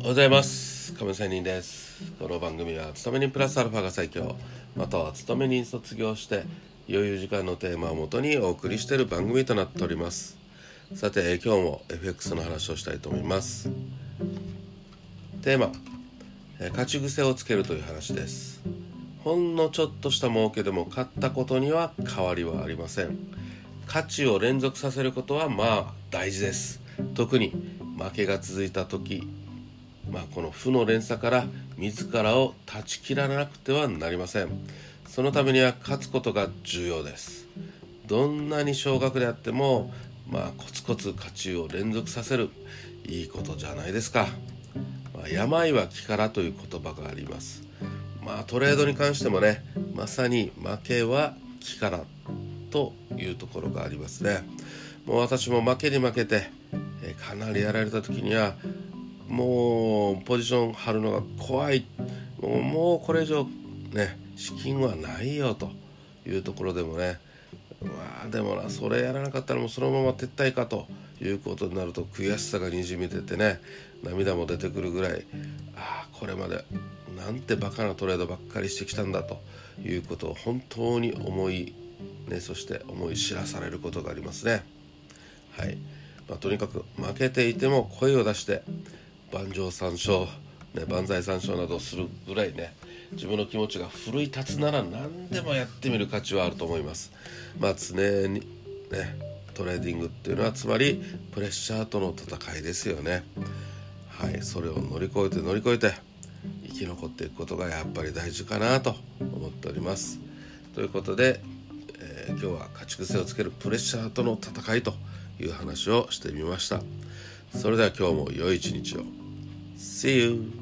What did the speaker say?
おはようございます。亀仙人です。この番組は勤め人プラスアルファが最強または勤め人卒業して余裕時間のテーマをもとにお送りしている番組となっております。さて今日も FX の話をしたいと思います。テーマ勝ち癖をつけるという話です。ほんのちょっとした儲けでも買ったことには変わりはありません。価値を連続させることはまあ大事です。特に負けが続いた時まあ、この負の連鎖から自らを断ち切らなくてはなりません。そのためには勝つことが重要です。どんなに少額であってもまあコツコツ勝ちを連続させるいいことじゃないですか、まあ、病は気からという言葉があります。まあトレードに関してもねまさに負けは気からというところがありますね。もう私も負けに負けてかなりやられた時にはもうポジション張るのが怖い。もうこれ以上ね資金はないよというところでもね。まあでもなそれやらなかったらもうそのまま撤退かということになると悔しさがにじみ出てね涙も出てくるぐらいああこれまでなんてバカなトレードばっかりしてきたんだということを本当に思い、ね、そして思い知らされることがありますね。はい。まあ、とにかく負けていても声を出して万丈三唱、ね、万歳三唱などするぐらいね自分の気持ちが奮い立つなら何でもやってみる価値はあると思います。まあ常にねトレーディングっていうのはつまりプレッシャーとの戦いですよね。はいそれを乗り越えて乗り越えて生き残っていくことがやっぱり大事かなと思っております。ということで、えー、今日は勝ち癖をつけるプレッシャーとの戦いという話をしてみました。それでは今日も良い一日を。See you!